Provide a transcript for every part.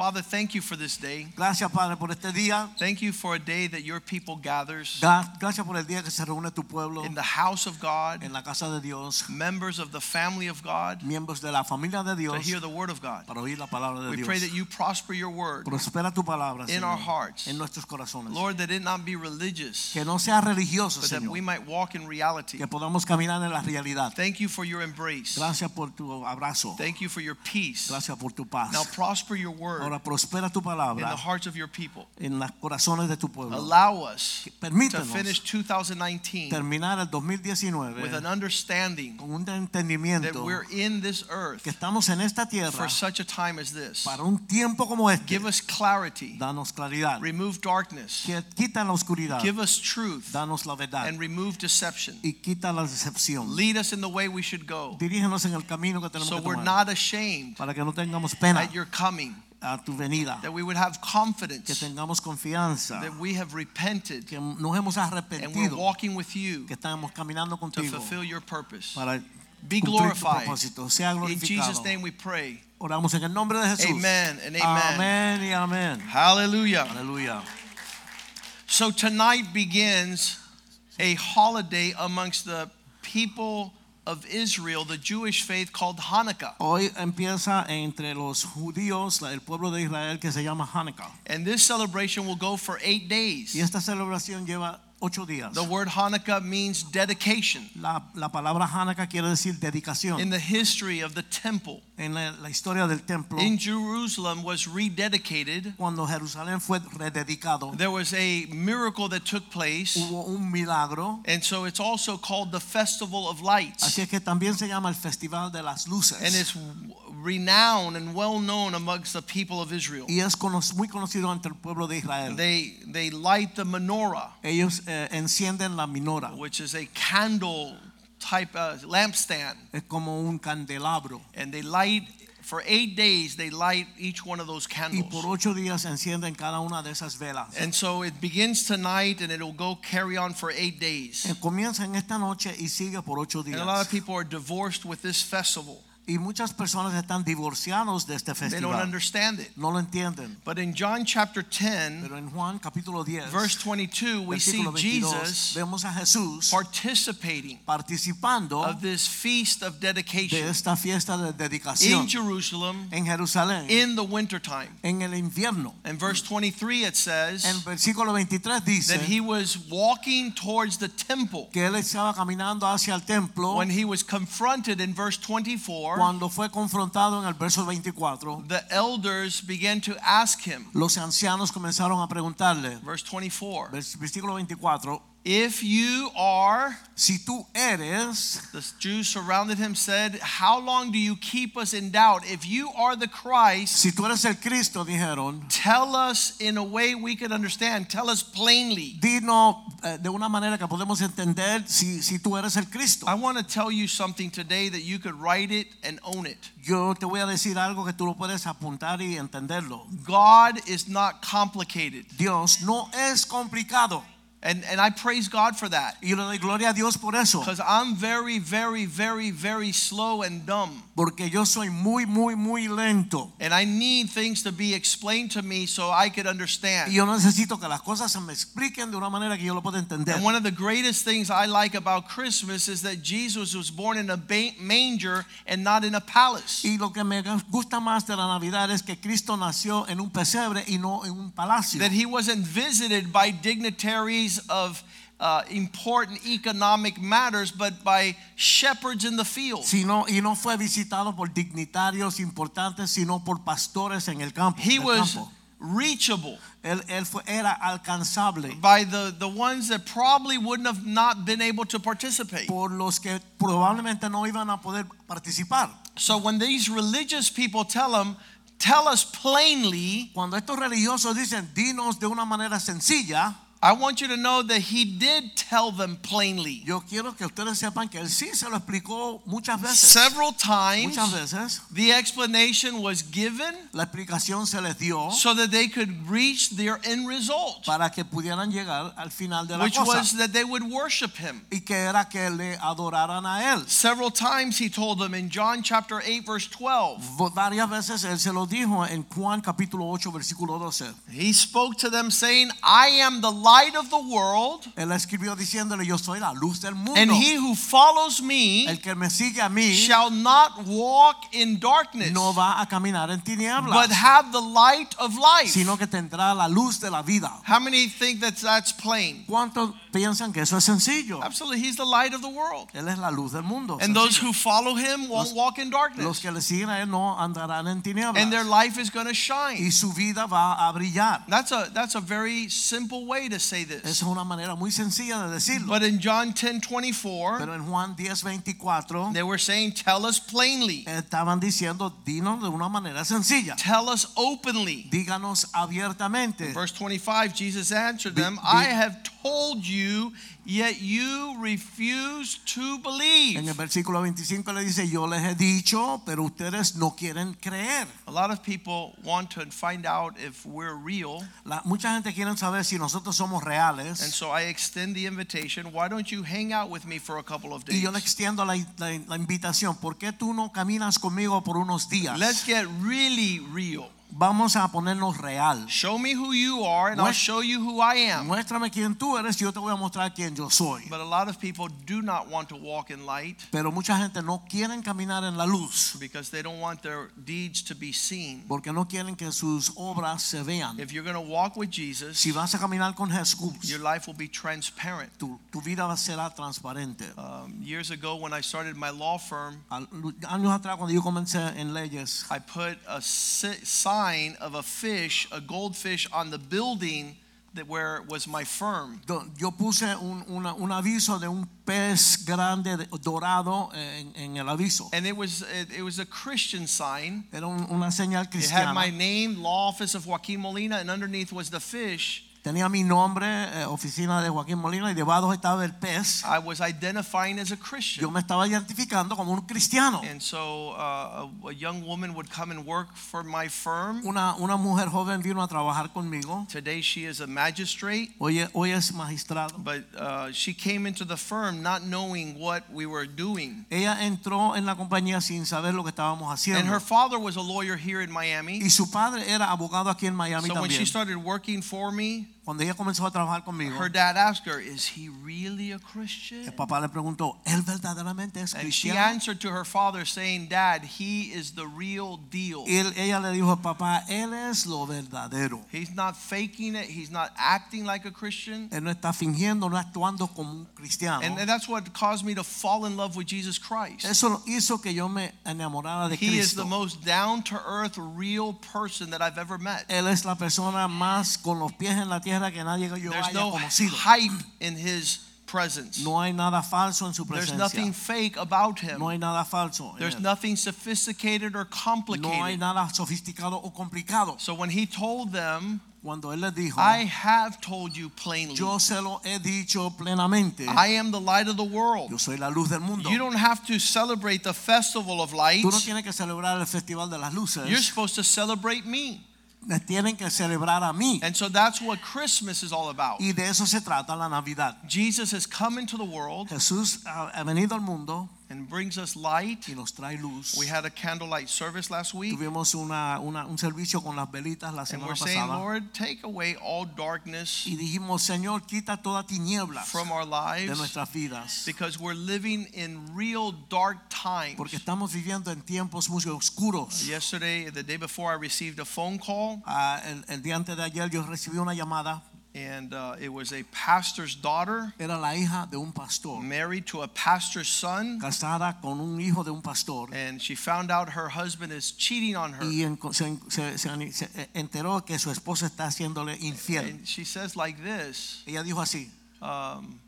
Father, thank you for this day. Gracias, Padre, por este día. Thank you for a day that your people gathers Gracias por el día que se reúne tu pueblo in the house of God, en la casa de Dios, members of the family of God, miembros de la familia de Dios. to hear the word of God. para oír la palabra de We Dios. pray that you prosper your word, Prospera tu palabra, in Señor, our hearts. en nuestros corazones. Lord, that it not be religious, que no sea religioso, but that we might walk in reality. que podamos caminar en la realidad. Thank you for your embrace. Gracias por tu abrazo. Thank you for your peace. Gracias por tu paz. Now prosper your word Ahora prospera tu in the palabra hearts of your people. en los corazones de tu pueblo. Allow us to finish 2019 terminar el 2019 with an understanding con un that we're in this earth que estamos en esta tierra for such a time as this. para un tiempo como este. Give us clarity. Danos claridad. Remove darkness. Quita la oscuridad. Give us truth Danos la verdad. and remove deception. Y quita la decepción. Lead us in the way we should go Dirígenos en el camino que tenemos so que we're not ashamed para que no tengamos pena at your coming, a tu venida. that we would have confidence. Que tengamos confianza. that we have repented Que nos hemos arrepentido. and we're walking with you Que estamos caminando to fulfill your purpose. Para Be glorified. propósito. Sea In. Jesus' name we pray. Oramos en el nombre de Jesús. Amen and amen. Amén y amén. Hallelujah. Hallelujah. So tonight begins a holiday amongst the people of Israel, the Jewish faith called Hanukkah. Hoy empieza entre los judíos, el pueblo de Israel que se llama Hanukkah. And this celebration will go for eight days. Y esta celebración lleva ocho días. The word Hanukkah means dedication. La, la palabra Hanukkah quiere decir dedicación. In the history of the temple, en la, la historia del templo, in Jerusalem was rededicated. cuando Jerusalén fue rededicado, There was a miracle that took place. hubo un milagro. And so it's also called the Festival of Lights. Así es que también se llama el Festival de las Luces. And it's renowned and well known amongst the people of Israel. y es muy conocido entre el pueblo de Israel. They they light the menorah, Ellos eh, encienden la minora. which is a candle type uh, lampstand, Es como un candelabro. and they light for eight days. They light each one of those candles. Y por ocho días encienden cada una de esas velas. And so it begins tonight, and it'll go carry on for eight days. Eh, Comienza en esta noche y sigue por ocho And a lot of people are divorced with this festival. Y muchas personas están divorciados de este They don't understand it. No lo entienden. But in John chapter 10, Pero en Juan capítulo 10, verse 22, we see 22, Jesus vemos a Jesús participating participando of this feast of de dedication esta fiesta de dedicación in Jerusalem en Jerusalén in the wintertime. en el invierno. In verse 23, it says En versículo 23 dice that he was walking towards the temple que él estaba caminando hacia el templo when he was confronted in verse 24. Cuando fue confrontado en el verso 24. The elders began to ask him, Los ancianos comenzaron a preguntarle, verse 24, vers- versículo 24, if you are, si tú eres, the Jews surrounded him, said, How long do you keep us in doubt? If you are the Christ, si tú eres el Cristo, dijeron, tell us in a way we can understand. Tell us plainly. dinos eh, de una manera que podemos entender si, si tú eres el Cristo. I want to tell you something today that you could write it and own it. Yo te voy a decir algo que tú lo puedes apuntar y entenderlo. God is not complicated. Dios no es complicado. And, and I praise God for that. Y le doy gloria a Dios por eso. Because I'm very, very, very, very slow and dumb. Porque yo soy muy, muy, muy lento. And I need things to be explained to me so I could understand. Y yo necesito que las cosas se me expliquen de una manera que yo lo pueda entender. And one of the greatest things I like about Christmas is that Jesus was born in a manger and not in a palace. Y lo que me gusta más de la Navidad es que Cristo nació en un pesebre y no en un palacio. That he wasn't visited by dignitaries of uh, important economic matters, but by shepherds in the field. Sino, y no fue visitado por dignitarios importantes, sino por pastores en el campo. He was campo. reachable Él, él fue, era alcanzable by the, the ones that probably wouldn't have not been able to participate. por los que probablemente no iban a poder participar. So when these religious people tell him, tell us plainly, Cuando estos religiosos dicen, dinos de una manera sencilla, I want you to know that he did tell them plainly. Yo quiero que ustedes sepan que él sí se lo explicó muchas veces. Several times, Muchas veces the explanation was given la explicación se les dio so that they could reach their end result, para que pudieran llegar al final de la which cosa. was that they would worship him. y que era que le adoraran a él. Several times he told them in John chapter 8, verse 12. V- Varias veces él se lo dijo en Juan capítulo 8 versículo 12. He spoke to them saying, I am the light of the world, Él escribió diciéndole yo soy la luz del mundo. and he who follows me el que me sigue a mí shall not walk in darkness, no va a caminar en tinieblas, but have the light of life. sino que tendrá la luz de la vida. How many think that that's plain? ¿Cuántos piensan que eso es sencillo? Absolutely, he's the light of the world. Él es la luz del mundo. And those who follow him won't Los- walk in darkness. Los que le siguen a él no andarán en tinieblas. And their life is going to shine. y su vida va a brillar. That's a that's a very simple way to say this. es una manera muy sencilla de decirlo. But in John 10 24, Pero en Juan 10, 24 they were saying, Tell us plainly, estaban diciendo, dinos de una manera sencilla. tell us openly. Díganos abiertamente. Verse 25, Jesus answered them, I have told you, yet you refuse to believe. En el versículo 25 le dice, yo les he dicho, pero ustedes no quieren creer. A lot of people want to find out if we're real. La- mucha gente quiere saber si nosotros somos reales. And so I extend the invitation. Why don't you hang out with me for a couple of days? y yo le extiendo la, la- la invitación. ¿Por qué tú no caminas conmigo por unos días? Let's get really real. Vamos a ponernos real. Show me who you are, and I'll show you who I am. Muéstrame quién tú eres y yo te voy a mostrar quién yo soy. But a lot of people do not want to walk in light Pero mucha gente no quieren caminar en la luz because they don't want their deeds to be seen. porque no quieren que sus obras se vean. If you're going to walk with Jesus, Si vas a caminar con Jesús, your life will be transparent. tu, tu vida va a ser transparente. Um, years ago, when I started my law firm, Años atrás, cuando yo comencé en leyes, I put a si- sign of a fish, a goldfish, on the building that where was my firm. yo puse un, una- un aviso de un pez grande dorado en, en el aviso. And it was it, it was a Christian sign. Era un- una señal cristiana. It had my name, Law Office of Joaquin Molina, and underneath was the fish. Tenía mi nombre, eh, oficina de Joaquín Molina, y debajo estaba el pez. I was identifying as a Yo Christian. me estaba identificando como un cristiano. And so uh, a, a young woman would come and work for my firm. Una, una mujer joven vino a trabajar conmigo. Today she is a magistrate, Hoy, hoy es magistrado. but uh, she came into the firm not knowing what we were doing. Ella entró en la compañía sin saber lo que estábamos And haciendo. her father was a lawyer here in Miami. Y su padre era abogado aquí en Miami So when she started working for me, Cuando ella comenzó a trabajar conmigo, her dad asked her, Is he really a el Christian? papá le preguntó, ¿él verdaderamente es And she answered to her father, saying, Dad, he is the real deal. Él- ella le dijo papá, él es lo verdadero. He's not faking it, he's not acting like a Christian. Él no está fingiendo, no actuando como un cristiano. And, and that's what caused me to fall in love with Jesus Christ. Eso hizo que yo me enamorara de He is the most down to earth, real person that I've ever met. Él es la persona más con los pies en la tierra que nadie yo There's haya no conocido. hype in his presence. No hay nada falso en su presencia. There's nothing fake about him. No hay nada falso. There's nothing sophisticated or complicated. No hay nada sofisticado o complicado. So when he told them, Cuando él les dijo, I have told you plainly, yo se lo he dicho plenamente. I am the light of the world. Yo soy la luz del mundo. You don't have to celebrate the festival of Tú no tienes que celebrar el festival de las luces. You're supposed to celebrate me. Me tienen que celebrar a mí. And so that's what Christmas is all about. Y de eso se trata la Navidad. Jesus has come into the world Jesús ha venido al mundo and brings us light. y nos trae luz. We had a candlelight service last week. Tuvimos una, una- un servicio con las velitas la semana And we're saying. Lord, take away all darkness Y dijimos, Señor, quita toda tiniebla from our de lives nuestras vidas. because we're living in real dark times. Porque estamos viviendo en tiempos muy oscuros. Yesterday, the day before, I received a phone call, Ah, el, el día antes de ayer yo recibí una llamada. And uh, it was a pastor's daughter Era la hija de un pastor. married to a pastor's son. Casada con un hijo de un pastor. And she found out her husband is cheating on her. Y en- se, se- se- se enteró que su esposo está haciéndole infiel. And she says like this Ella dijo así. um,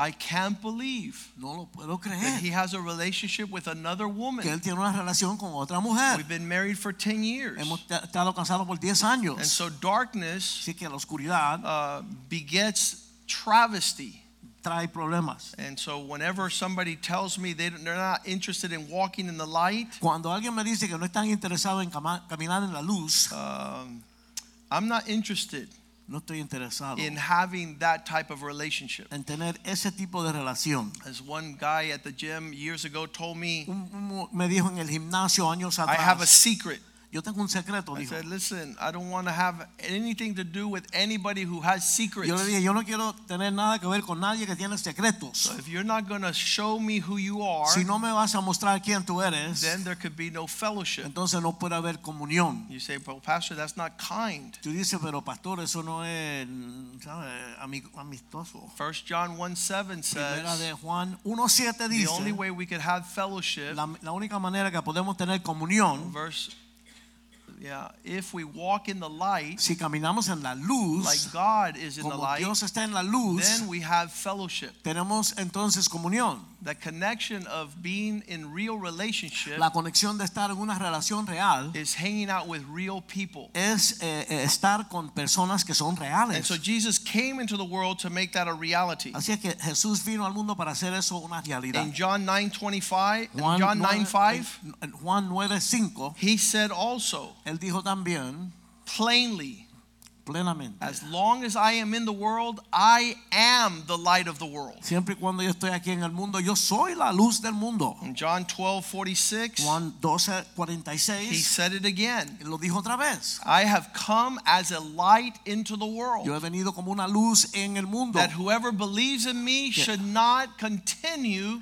I can't believe No lo puedo that he has a relationship with another Que woman. él tiene una relación con otra mujer. We've been married for 10 years. Hemos estado casados por 10 And so darkness Así que la oscuridad uh, begets travesty. trae problemas. And so whenever somebody tells me they, don't- they're not interested in walking in the light, Cuando alguien me dice que no están interesados en caminar en la luz, um, I'm not interested no estoy interesado in having that type of relationship. en tener ese tipo de relación. As one guy at the gym years ago told me, Un- un- me dijo en el gimnasio años atrás. I have a secret. Yo tengo un secreto, I dijo. said, listen, I don't want to have anything to do with anybody who has secrets. Yo le dije, yo no quiero tener nada que ver con nadie que tiene secretos. So if you're not going to show me who you are, Si no me vas a mostrar quién tú eres, then there could be no fellowship. entonces no puede haber comunión. You say, but pastor, that's not kind. Tú dices, pero pastor, eso no es ¿sabe? Ami- amistoso. 1 John 1 7 Primera says, de Juan 1.7 the dice, only way we could have fellowship, la, la única manera que podemos tener comunión, verse, yeah, if we walk in the light, si caminamos en la luz, like God is in the light, Dios está en la luz, then we have fellowship. tenemos entonces comunión. The connection of being in real relationship La conexión de estar en una relación real is hanging out with real people. es eh, eh, estar con personas que son reales. And so Jesus came into the world to make that a reality. Así es que Jesús vino al mundo para hacer eso una realidad. In John 9:25, Juan John 9 5, 9, en Juan 9:5, he said also él dijo también plainly, plenamente, As long as I am in the world, I am the light of the world. siempre cuando yo estoy aquí en el mundo, yo soy la luz del mundo. In John 12 46, Juan he said it again. lo dijo otra vez. I have come as a light into the world Yo he venido como una luz en el mundo. that whoever believes in me should not continue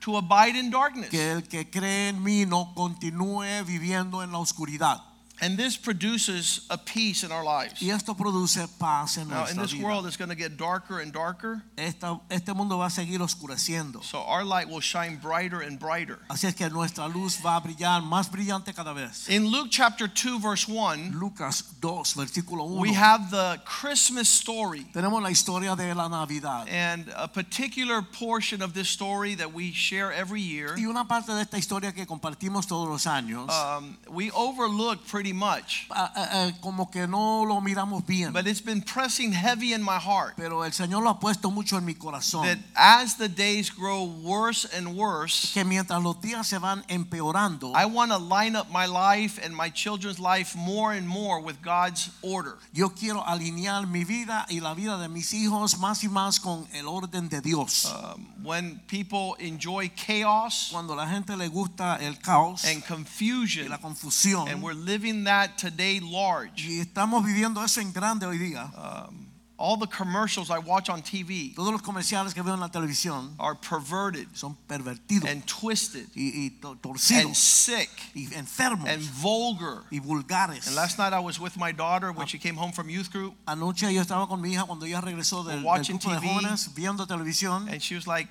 to abide in darkness. Que el que cree en mí no continúe viviendo en la oscuridad. And this produces a peace in our lives. Y esto produce paz en Now, in this vida. world, it's going to get darker and darker. Esta- este mundo va a seguir oscureciendo. So our light will shine brighter and brighter. Así es que nuestra luz va a brillar más brillante cada vez. In Luke chapter 2, verse 1, Lucas 2, versículo 1. we have the Christmas story. Tenemos la historia de la Navidad. And a particular portion of this story that we share every year, Y una parte de esta historia que compartimos todos los años, um, we overlook pretty much. ah, ah, ah, como que no lo miramos bien. But it's been pressing heavy in my heart Pero el Señor lo ha puesto mucho en mi corazón. that as the days grow worse and worse, que mientras los días se van empeorando, I want to line up my life and my children's life more and more with God's order. yo quiero alinear mi vida y la vida de mis hijos más y más con el orden de Dios. Um, when people enjoy chaos Cuando la gente le gusta el caos and y confusion, la confusión, and we're living that today large. y estamos viviendo eso en grande hoy día. Um, all the commercials I watch on TV Todos los comerciales que veo en la televisión are perverted son pervertidos and twisted y, y to- and sick y enfermos and vulgar. y vulgares. And last night I was with my daughter when she came home from youth group, Anoche yo estaba con mi hija cuando ella regresó del, del watching grupo de TV. jóvenes viendo televisión. and she was like,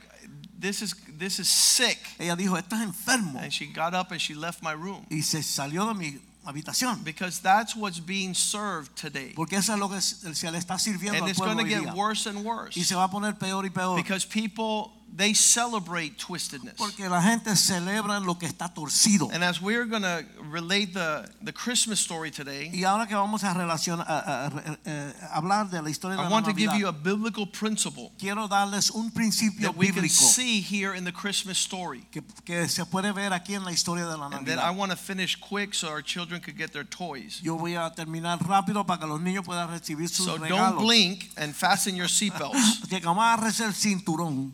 "This is this is sick." Ella dijo, esto es enfermo. And she got up and she left my room Y se salió de mi habitación. because that's what's being served today, Porque eso es lo que se le está sirviendo and al it's going pueblo to hoy get día. worse and worse Y se va a poner peor y peor. because people they celebrate twistedness. Porque la gente celebra lo que está torcido. And as we're going to relate the the Christmas story today, Y ahora que vamos a relacionar, a, a- a- eh, hablar de la historia de I la want to give you a biblical principle quiero darles un principio that we can see here in the Christmas story. que, que se puede ver aquí en la historia de la And then I want to finish quick so our children could get their toys. Yo voy a terminar rápido para que los niños puedan recibir sus So don't blink and fasten your seatbelts. Que amarres el cinturón.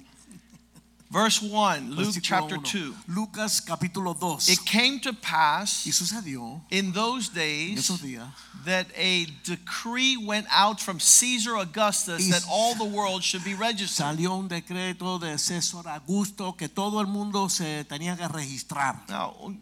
Verse 1, Luke chapter 2. Lucas capítulo 2. It came to pass Y sucedió in those en days esos días that a decree went out from Caesar Augustus that all the world should be registered. salió un decreto de César Augusto que todo el mundo se tenía que registrar. Now,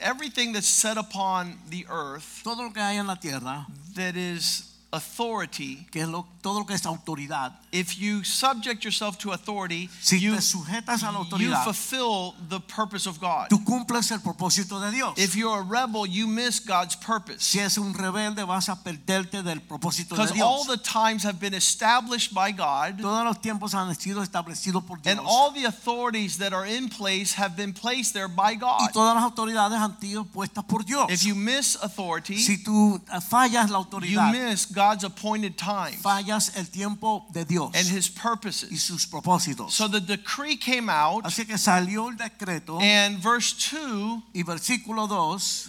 everything that's set upon the earth Todo lo que hay en la tierra that is authority, que es lo, todo lo que es autoridad, if you subject yourself to authority, si you, te sujetas a la you autoridad, fulfill the purpose of God. tú cumples el propósito de Dios. If you're a rebel, you miss God's purpose. Si es un rebelde, vas a perderte del propósito de Because all Dios. the times have been established by God, Todos los tiempos han sido establecidos por Dios. and all the authorities that are in place have been placed there by y God. todas las autoridades han sido puestas por Dios. If you miss authority, si tú fallas la you autoridad, miss God's appointed time fallas el tiempo de Dios and His purposes. y sus propósitos. So the decree came out, Así que salió el decreto and verse 2 y versículo 2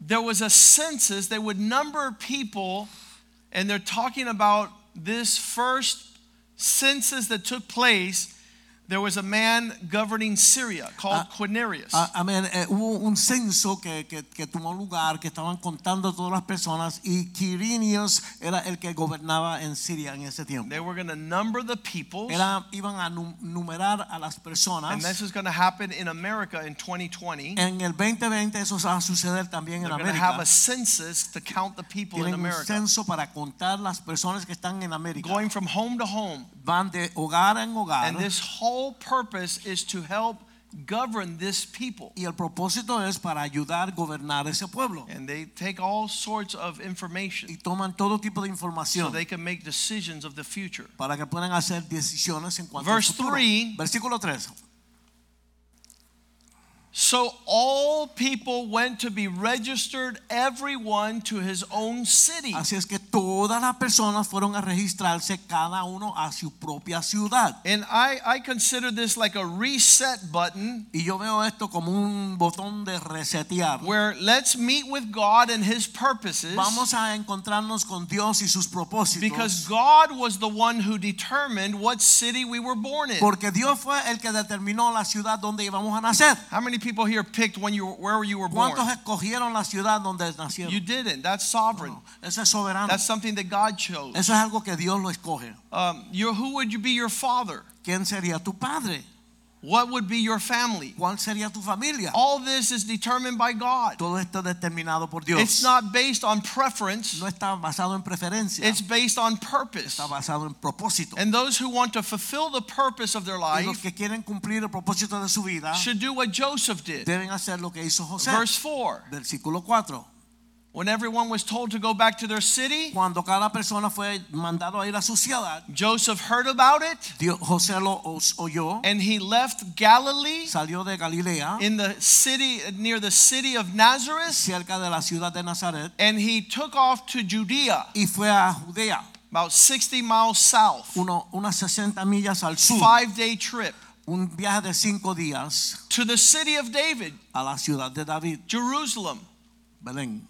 there was a census they would number people and they're talking about this first census that took place there was a man governing syria called Ah, quirinius Ah, Amén. Eh, hubo un censo que, que, que tomó lugar, que estaban contando todas las personas y Quirinios era el que gobernaba en Siria en ese tiempo. they were going to number the people. Era, iban a nu- numerar a las personas. and this is going to happen in america in 2020 En el 2020 eso va a suceder también en they're going to have a census to count the people in Tienen un america censo para contar las personas que están en América. going from home to home Van de hogar en hogar. and this whole purpose is to help govern this people Y el propósito es para ayudar a gobernar ese pueblo. and they take all sorts of information Y toman todo tipo de información. so they can make decisions of the future. para que puedan hacer decisiones en cuanto Verse al futuro. three. Versículo 3. So all people went to be registered, everyone to his own city. Así es que todas las personas fueron a registrarse cada uno a su propia ciudad. And I, I consider this like a reset button Y yo veo esto como un botón de resetear. where let's meet with God and his purposes Vamos a encontrarnos con Dios y sus propósitos. because God was the one who determined what city we were born in. Porque Dios fue el que determinó la ciudad donde íbamos a nacer. How many people here picked when you were, where you were born? ¿Cuántos escogieron la ciudad donde nacieron? You didn't. That's sovereign. No, eso es soberano. That's something that God chose. Eso es algo que Dios lo escoge. Um, your, who would you be your father? ¿Quién sería tu padre? What would be your family? ¿Cuál sería tu familia? All this is determined by God. Todo esto es determinado por Dios. It's not based on preference, no está basado en preferencia. it's based on purpose. está basado en propósito. And those who want to fulfill the purpose of their y los life que quieren cumplir el propósito de su vida should do what Joseph did. deben hacer lo que hizo José. Verse 4 Versículo 4. When everyone was told to go back to their city, Cuando cada persona fue mandado a ir a su ciudad, Joseph heard about it Dios, José lo oyó, and he left Galilee salió de Galilea, in the city near the city of Nazareth cerca de la ciudad de Nazaret, and he took off to Judea, y fue a Judea, about 60 miles south. uno, unas 60 millas al sur, Five day trip un viaje de cinco días to the city of David, a la ciudad de David, Jerusalem, Belén.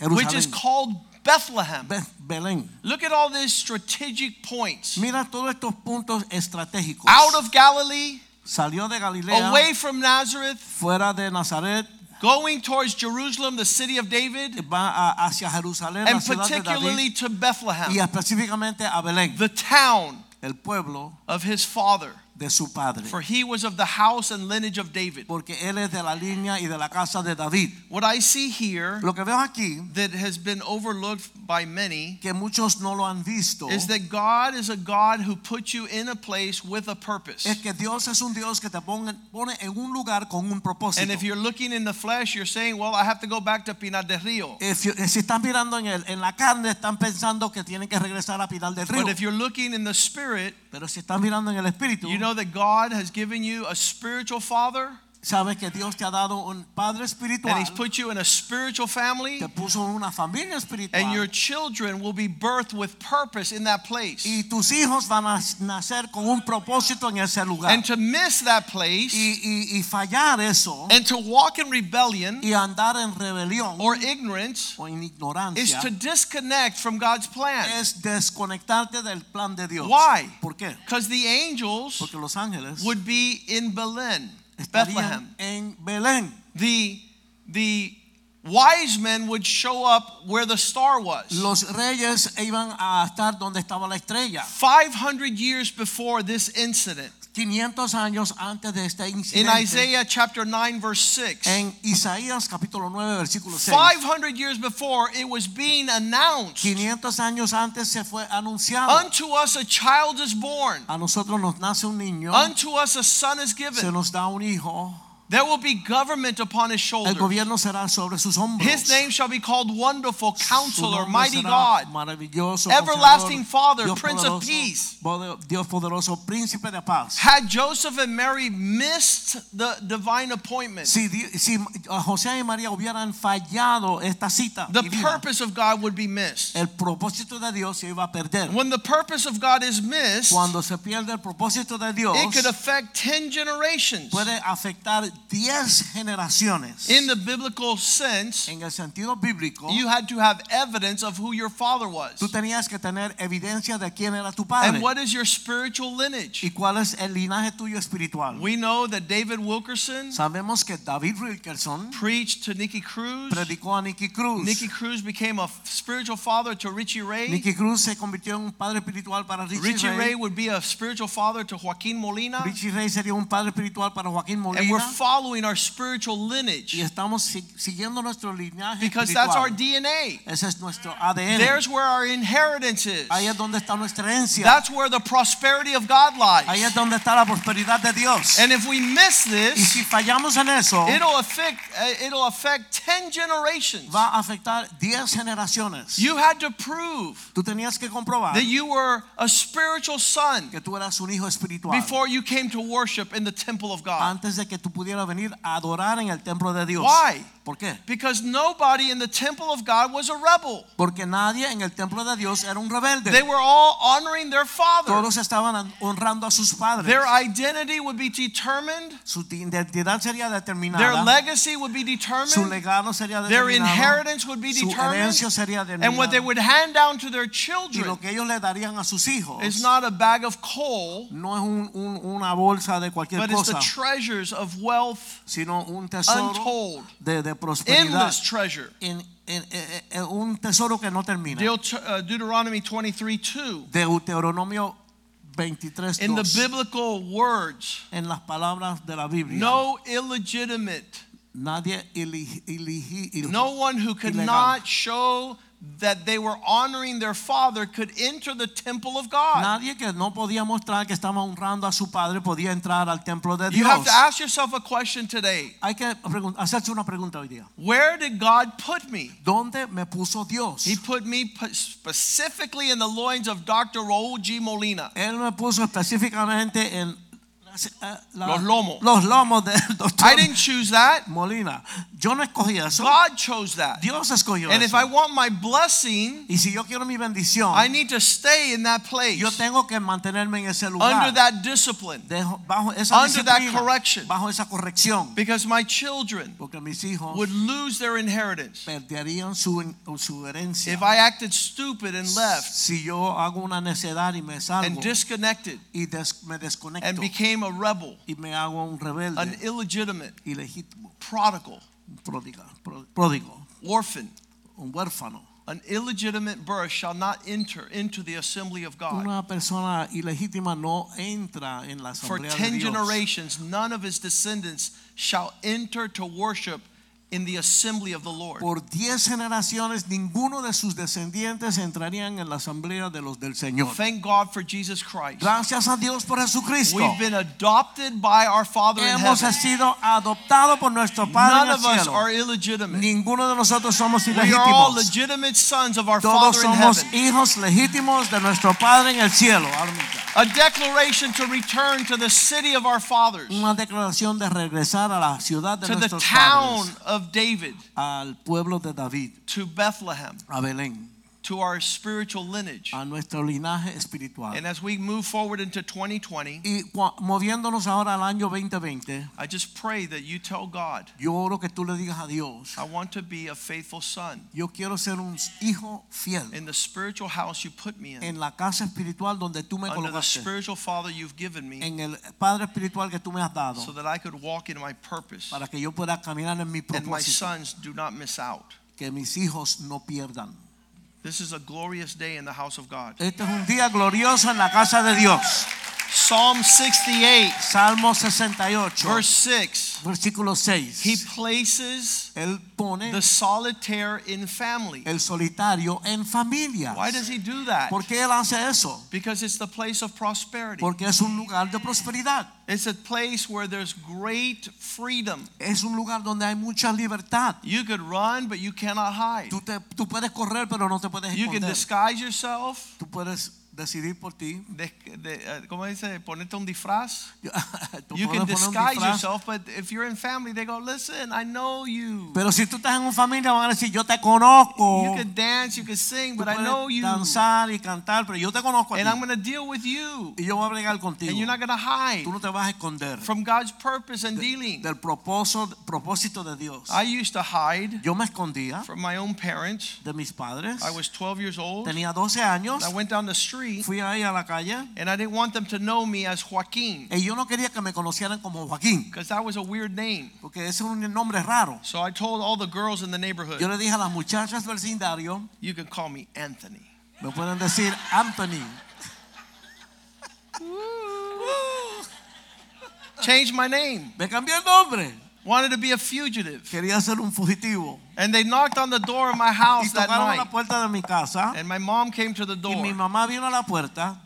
Which is called Bethlehem. Be- Belén. Look at all these strategic points. Mira todos estos puntos estratégicos. Out of Galilee, Salió de Galilea, away from Nazareth, fuera de Nazaret, going towards Jerusalem, the city of David, va hacia Jerusalén, and particularly to y Bethlehem, específicamente a Belén, the town el pueblo of his father. De su padre. For he was of the house and lineage of David. Porque él es de la línea y de la casa de David. What I see here Lo que veo aquí, that has been overlooked by many que muchos no lo han visto, is that God is a God who puts you in a place with a purpose. es que Dios es un Dios que te pone, pone en un lugar con un propósito. And if you're looking in the flesh, you're saying, well, I have to go back to Pinar del Rio. If you- eh, si están mirando en, el, en la carne, están pensando que tienen que regresar a Pinar del Río. But if you're looking in the spirit, Pero si están mirando en el espíritu, you know that God has given you a spiritual father sabes que Dios te ha dado un padre espiritual, and he's put you in a spiritual family te puso en una familia espiritual. and your children will be birthed with purpose in that place. y tus hijos van a nacer con un propósito en ese lugar. And to miss that place y, y- y fallar eso and to walk in rebellion y andar en rebelión or ignorance o en is to disconnect from God's plan. es desconectarte del plan de Dios. Why? ¿Por qué? Because the angels Porque los ángeles would be in estarían Bethlehem. en Belén. The the wise men would show up where the star was. Los reyes iban a estar donde estaba la estrella. 500 years before this incident, 500 años antes de este In. Isaiah chapter 9, verse 6. En Isaías capítulo 9 versículo 6. 500 years before, it was being announced 500 años antes se fue anunciado. Unto us a child is born, A nosotros nos nace un niño, unto us a son is given. se nos da un hijo. There will be government upon his shoulders. El gobierno será sobre sus hombros. His name shall be called Wonderful Counselor, Mighty God, Everlasting Father, Dios Prince of Peace. Dios poderoso, príncipe de paz. Had Joseph and Mary missed the divine appointment, Si, si uh, José y María hubieran fallado esta cita, the divina, purpose of God would be missed. el propósito de Dios se iba a perder. When the purpose of God is missed, Cuando se pierde el propósito de Dios, it could affect 10 generations. puede afectar 10 generaciones. In the biblical sense, en el sentido bíblico, you had to have evidence of who your father was. tú tenías que tener evidencia de quién era tu padre And what is your spiritual lineage? y cuál es el linaje tuyo espiritual. We know that David Wilkerson Sabemos que David Wilkerson preached to Nicky Cruz. predicó a Nicky Cruz. Nicky Cruz became a spiritual father to Richie Ray. Nicky Cruz se convirtió en un padre espiritual para Richie, Richie Ray. Ray would be a spiritual father to Joaquin Molina. Richie Ray sería un padre espiritual para Joaquín And we're Molina. Following our spiritual Y lineage estamos siguiendo nuestro linaje because that's our. DNA. Ese es nuestro ADN. There's where our inheritance is. Ahí es donde está nuestra herencia. That's where the prosperity of God lies. Ahí es donde está la prosperidad de Dios. And if we miss this, Y si fallamos en eso, it'll affect uh, it'll affect 10 generations. va a afectar 10 generaciones. You had to prove Tú tenías que comprobar that you were a spiritual son que tú eras un hijo espiritual before you came to worship in the temple of God. antes de que tú pudieras venir a adorar en el templo de Dios. ¿Por qué? Because nobody in the temple of God was a rebel. Porque nadie en el templo de Dios era un rebelde. They were all honoring their father. Todos estaban honrando a sus padres. Their identity would be determined. Su identidad sería determinada. Their legacy would be determined. Su legado sería determinado. Their inheritance would be determined. Su herencia sería determinada. And what they would hand down to their children. Y lo que ellos le darían a sus hijos is not a bag of coal, no es un- un- una bolsa de cualquier but it's the treasures of wealth sino un tesoro untold, de, de prosperidad. endless treasure. En, en- en- un tesoro que no termina. Uh, Deuteronomy 23 2. Deuteronomio 23, In the 2. biblical words, en las palabras de la Biblia. no illegitimate, Nadie eligi- eligi- no one who could Ilegal. not show that they were honoring their father could enter the temple of God. Nadie que no podía mostrar que estaba honrando a su padre podía entrar al templo de Dios. You have to ask yourself a question today. Hay que hacerse una pregunta hoy día. Where did God put me? ¿Dónde me puso Dios? He put me specifically in the loins of Dr. Raul G. Molina. Él me puso específicamente en Eh, la- Los lomos. Los lomos del doctor I didn't choose that. Molina. Yo no escogí eso. God chose that. Dios escogió And if. I want my blessing, y si yo quiero mi bendición, I need to stay in that place yo tengo que mantenerme en ese lugar. under that discipline Dejo- bajo esa Under that correction. bajo esa corrección, because my children porque mis hijos would lose their inheritance perderían su, su herencia. if I acted stupid and left si yo hago una necedad y me salgo and disconnected y des- me desconecto and became a rebel, y me hago un rebelde an illegitimate, ilegítimo, prodigal, un pródiga- pródigo, orphan, un huérfano. an illegitimate birth shall not enter into the assembly of God. Una persona ilegítima no entra en la For asamblea de 10 Dios. generations, none of his descendants shall enter to worship in the assembly of the Lord. Por diez generaciones ninguno de sus descendientes entrarían en la asamblea de los del Señor. Thank God for Jesus Christ. Gracias a Dios por Jesucristo. We've been adopted by our Father in Hemos heaven. sido adoptados por nuestro Padre None en of us are illegitimate. Ninguno de nosotros somos ilegítimos. We are all legitimate sons of our Todos Father in heaven. Todos somos hijos legítimos de nuestro Padre en el cielo. A declaration to return to the city of our fathers, Una declaración de regresar a la ciudad de to the town padres, of David, al pueblo de David, to Bethlehem, a Belén, to our spiritual lineage. a nuestro linaje espiritual. And as we move forward into 2020, Y moviéndonos ahora al año 2020, I just pray that you tell God, yo oro que tú le digas a Dios, I want to be a faithful son yo quiero ser un hijo fiel in the spiritual house you put me in, en la casa espiritual donde tú me under the spiritual father you've given me, en el Padre espiritual que tú me has dado, so that I could walk in my purpose para que yo pueda caminar en mi and my sons do not miss out. que mis hijos no pierdan. This is a glorious day in the house of God. Este es un día glorioso en la casa de Dios. Psalm 68, Salmo 68, verse 6. versículo He places Él pone the solitaire in family. el solitario en familia. Why does he do that? ¿Por qué él hace eso? Because it's the place of prosperity. Porque es un lugar de prosperidad. It's a place where there's great freedom. Es un lugar donde hay mucha libertad. You could run, but you cannot hide. Tú, te- tú puedes correr, pero no te puedes You can disguise yourself. Tú puedes decidir por ti. De, de, eh, ¿Cómo dice? Ponerte un disfraz. You can disguise yourself, but if you're in family, they go, listen, I know you. Pero si tú estás en una familia, van a decir, yo te conozco. You can dance, you can sing, but I know you. danzar y cantar, pero yo te conozco And. I'm going to deal with you. Y yo voy a bregar contigo. And you're not going to hide Tú no te vas a esconder from God's purpose and dealing. del propósito, propósito de Dios. I used to hide Yo me escondía from my own parents. de mis padres. I was 12 years old. Tenía 12 años. I went down the street Fui ahí a la calle. and I didn't want them to know me as Joaquin Y yo no quería que me conocieran como Joaquín. because that was a weird name. Porque ese es un nombre raro. So I told all the girls in the neighborhood. Yo le dije a las muchachas del vecindario, you can call me Anthony. me pueden decir Anthony. Change my name. Me cambié el nombre. Wanted to be a fugitive. Quería ser un fugitivo. And they knocked on the door of my house that night. la puerta de mi casa. And my mom came to the door. Y mi mamá vino a la puerta.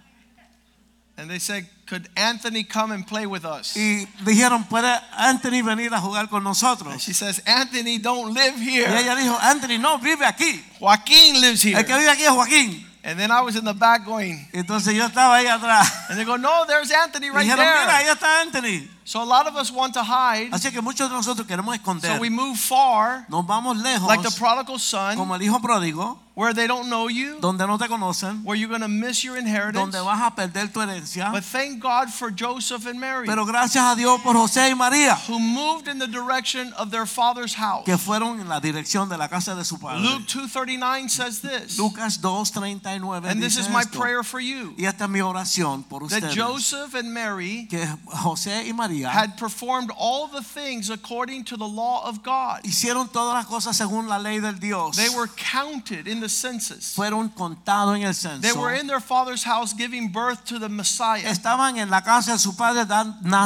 and they said, Could Anthony come and play with us? Y dijeron, ¿puede Anthony venir a jugar con And nosotros? she says, Anthony don't live here." Y ella dijo, Anthony no vive aquí. Joaquin lives here. El que vive aquí es Joaquín. And then I was in the back going, Entonces yo estaba ahí atrás. and they go, No, there's Anthony right dijeron, mira, ahí está Anthony. So a lot of us want to hide. Así que muchos de nosotros queremos esconder. So we move far, Nos vamos lejos, like the prodigal son, como el hijo pródigo, where they don't know you, donde no te conocen, where you're going to miss your inheritance. donde vas a perder tu herencia. But thank God for Joseph and Mary, Pero gracias a Dios por José y María, who moved in the direction of their father's house. que fueron en la dirección de la casa de su padre. Luke 2:39 says this. Lucas 2:39 And this is my esto. prayer for you. Y esta es mi oración por ustedes. That. Joseph and Mary que José y María had performed all the things according to the law of God. hicieron todas las cosas según la ley del Dios. They were counted in the census. fueron contados en el censo. They were in their father's house giving birth to the Messiah. Estaban en la casa de su padre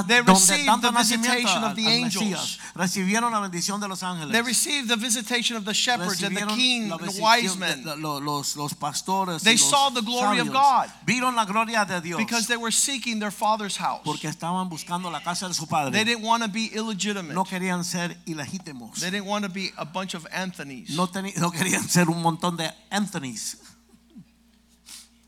They received dando the visitation of the angels. Recibieron la bendición de los ángeles. They received the visitation of the shepherds and the king and the wise men los, los pastores y They saw the glory of. God. Vieron la gloria de Dios because they were seeking their father's house. porque estaban buscando la casa de su They didn't want to be illegitimate. No querían ser ilegítimos. They didn't want to be a bunch of Anthonys. No, no querían ser un montón de Anthonys.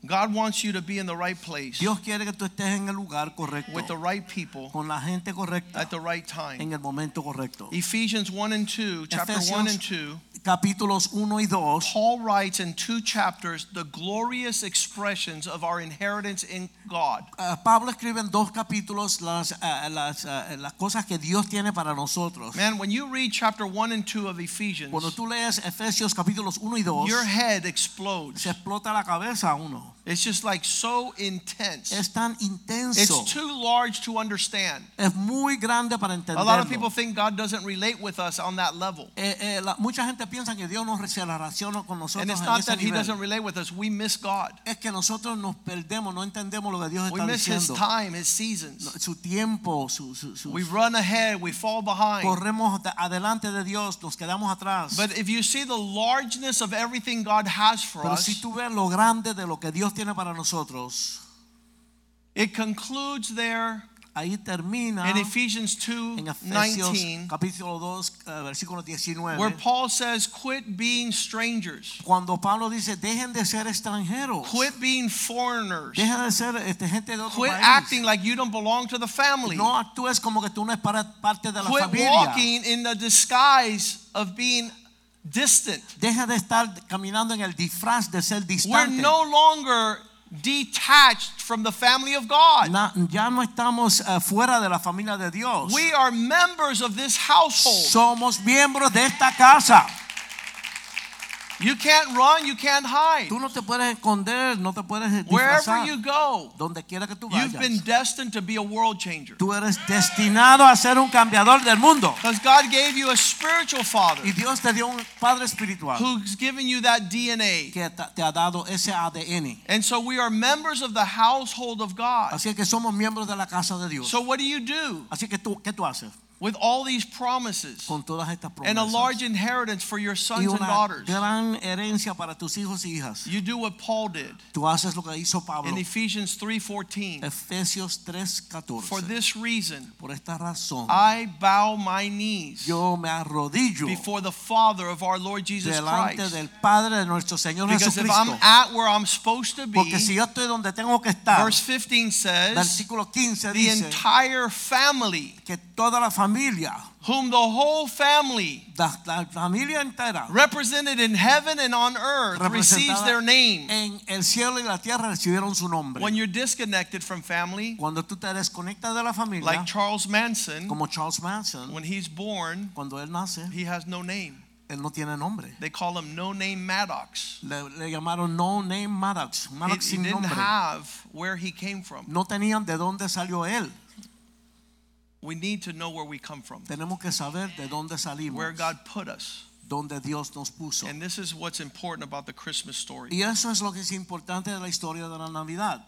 God wants you to be in the right place Dios quiere que tú estés en el lugar correcto, with the right people con la gente correcta, at the right time. en el momento correcto. Ephesians 1 and 2, chapter 1 and 2, Capítulos 1 y 2. Paul writes in two chapters the glorious expressions of our inheritance in God. Ah, Pablo escribe en dos capítulos las, ah, las, ah, las cosas que Dios tiene para nosotros. Man, when you read chapter 1 and 2 of Ephesians, Cuando tú lees Efesios capítulos 1 y 2, your head explodes. se explota la cabeza uno. It's just like so intense. Es tan intenso. It's too large to understand. es muy grande para A lot of people think God doesn't relate with us on that level. Eh, eh, la- mucha gente piensa que Dios no se relaciona con nosotros And it's not that He doesn't relate with us, we miss God. Es que nosotros nos perdemos, no entendemos lo que Dios We está miss His time, His seasons. Su tiempo, su, su- su- We run ahead, we fall behind. corremos adelante de Dios, nos quedamos atrás. But if you see the largeness of everything God has for Pero us, si tú ves lo grande de lo que Dios tiene para nosotros, it concludes there ahí termina in Ephesians 2 en Efesios 19, capítulo 2, eh, versículo 19, where Paul says, Quit being strangers, cuando Pablo dice, dejen de ser extranjeros, quit being foreigners, dejen de ser este, gente de otro quit país. acting like you don't belong to the family, no actúes como que tú no para- parte de la quit familia. walking in the disguise of being distant. Deja de estar caminando en el disfraz de ser distante We're no longer detached from the family of God. Na- ya no estamos eh, fuera de la familia de Dios. We are members of this household. Somos miembros de esta casa. You can't run, you can't hide. Tú no te puedes esconder, no te puedes Wherever you go, Donde quiera que tú vayas, you've been destined to be a world changer. Tú eres destinado a ser un cambiador del mundo. Because God gave you a spiritual father Y Dios te dio un padre espiritual who's given you that DNA. que te ha dado ese ADN. And so we are members of the household of God. Así que somos miembros de la casa de Dios. So what do you do Así que tú, ¿qué tú haces with all these promises con todas estas and a large inheritance for your sons and daughters? gran herencia para tus hijos y hijas. You do what Paul did Tú haces lo que hizo Pablo. in Ephesians 3:14. Efesios For this reason, razón, I bow my knees yo me arrodillo before the Father of our Lord Jesus Christ. del Padre de nuestro Señor Because if I'm at where I'm supposed to be, si yo estoy donde tengo que estar, verse 15 says, 15 the dice entire family, que toda la familia, whom the whole family la, la familia entera, represented in heaven and on earth receives their name. en el cielo y la tierra recibieron su nombre. When you're disconnected from family, Cuando tú te desconectas de la familia, like Charles Manson, como Charles Manson, when he's born, cuando él nace, he has no name. él no tiene nombre. They call him No Name Maddox. Le, le llamaron No Name Maddox, He, Maddox he sin didn't nombre. have where he came from. No tenían de dónde salió él. We need to know where we come from, Tenemos que saber de dónde salimos, where God put us. dónde Dios nos puso. And this is what's important about the Christmas story. Y eso es lo que es importante de la historia de la Navidad.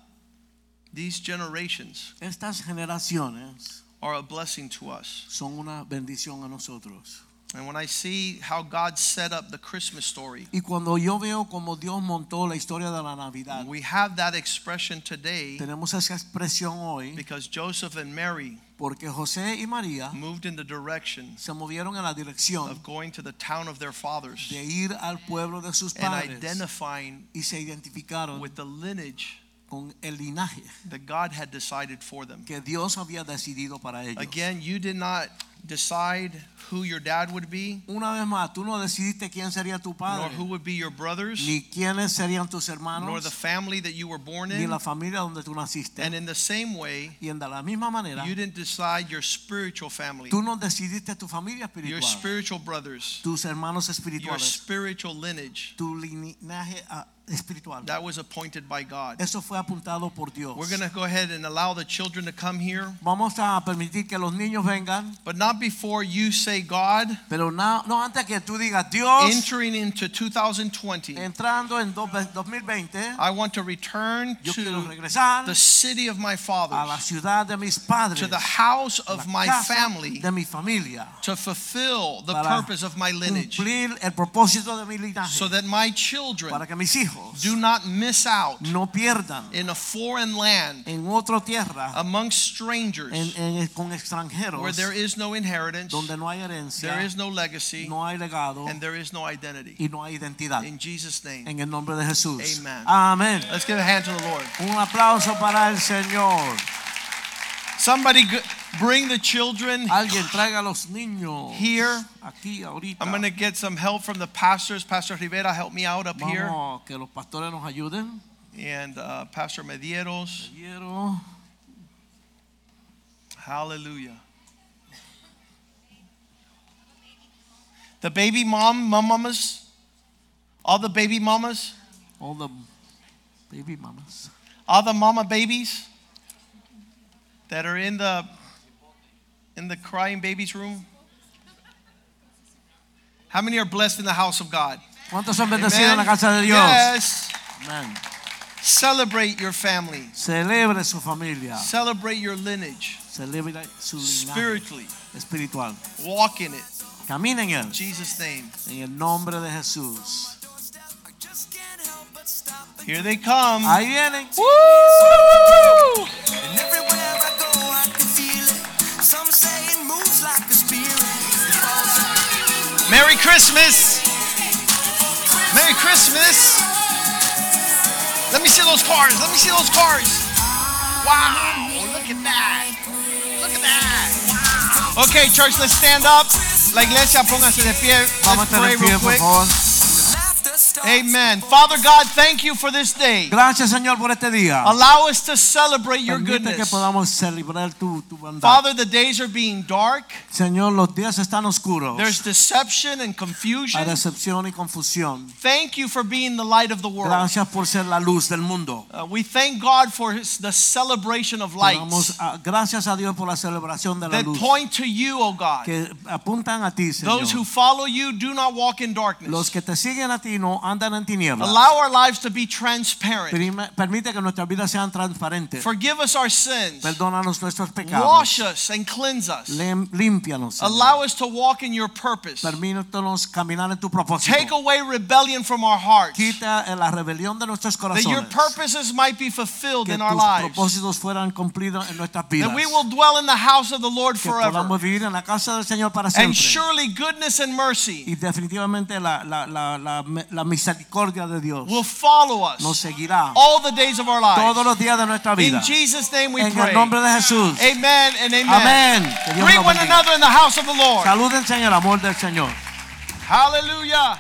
These generations Estas generaciones are a blessing to us. son una bendición a nosotros. And when I see how God set up the Christmas story, Y cuando yo veo como Dios montó la historia de la Navidad, we have that expression today tenemos esa expresión hoy because Joseph and Mary porque José y María moved in the direction se movieron en la dirección of going to the town of their fathers de ir al pueblo de sus and padres identifying y se identificaron with the lineage con el linaje that God had decided for them. que Dios había decidido para ellos. Again, you did not decide who your dad would be, Una vez más, tú no decidiste quién sería tu nor who would be your brothers, ni quiénes serían tus nor the family that you were born ni in. la familia donde tú naciste. And in the same way, Y en de la misma manera, you didn't decide your spiritual family, tú no decidiste tu familia your spiritual brothers, tus hermanos your spiritual lineage. tu linaje ah, espiritual. That was appointed by God. Eso fue apuntado por Dios. We're going to go ahead and allow the children to come here, Vamos a permitir que los niños vengan, but not before you say, God, pero no, no antes que tú digas, Dios, entering into 2020, entrando en dos- 2020, I want to return yo to the city of my fathers. a la ciudad de mis padres, to the house of my family, de mi familia, to fulfill the purpose of my lineage, cumplir el propósito de mi linaje, so that my children para que mis hijos do not miss out no pierdan in a foreign land en otra tierra amongst strangers en, en- con extranjeros where there is no inheritance, donde no hay herencia, there is no legacy, no hay legado and there is no identity. y no hay identidad. In Jesus' name. En el nombre de Jesús. Amen. Amén. Let's give a hand to the Lord. Un aplauso para el Señor. Somebody bring the children Alguien traiga a los niños here. aquí ahorita. I'm going to get some help from the pastors. Pastor Rivera, help me out up here. Que los pastores nos ayuden. And uh, Pastor Medeiros. Quiero Hallelujah. The baby mom, mom mamas, all the baby mamas, all the baby mamas. all the mama babies that are in the in the crying babies room. How many are blessed in the house of God? ¿Cuántos son bendecidos en la Amen. casa de Dios? Yes. Amén. Celebrate your family. Celebre su familia. Celebrate your lineage Celebre su linaje spiritually. espiritual. Walk in it. Camina en él. Jesus' name. En el nombre de Jesús. Here they come. Ahí vienen. Woo! Merry Christmas. Merry Christmas. Let me see those cars. Let me see those cars. Wow. Look at that. Look at that. Wow. Okay, church, let's stand up. La iglesia, póngase de pie. Vamos Let's a estar pray en pie, real por favor. Amen. Father God, thank you for this day. Gracias, Señor, por este día. Allow us to celebrate your Permite que podamos celebrar tu, tu bondad. Father, the days are being dark. Señor, los días están oscuros. There's deception and Hay confusion. decepción y confusión. Thank you for being the light of the world. Gracias por ser la luz del mundo. Uh, we thank God for his, the celebration of lights a- gracias a Dios por la celebración de la that luz point to you, O God. que apuntan a ti, Señor. Those who follow you do not walk in darkness. Los que te siguen a ti no andan en tinieblas. Allow our lives to be transparent. Permite que nuestras vidas sean transparentes. Forgive us our sins. Perdónanos nuestros pecados. Wash us and cleanse us. Límpianos. Allow us to walk in your purpose. Permítanos caminar en tu propósito. Take away rebellion from our hearts. Quita la rebelión de nuestros corazones. That your purposes might be fulfilled Que in our tus lives. propósitos fueran cumplidos en nuestras vidas. That we will dwell in the house of the Lord forever. que podamos vivir en la casa del Señor para siempre. And surely goodness and mercy y definitivamente la, la, la, la, la misericordia de Dios will follow nos us seguirá all the days of our todos los días de nuestra vida. In Jesus' name we en pray. el nombre de Jesús. Amen and amen. Amén. Greet one another in the house of the Lord. Saluden, Señor, amor del Señor. Hallelujah.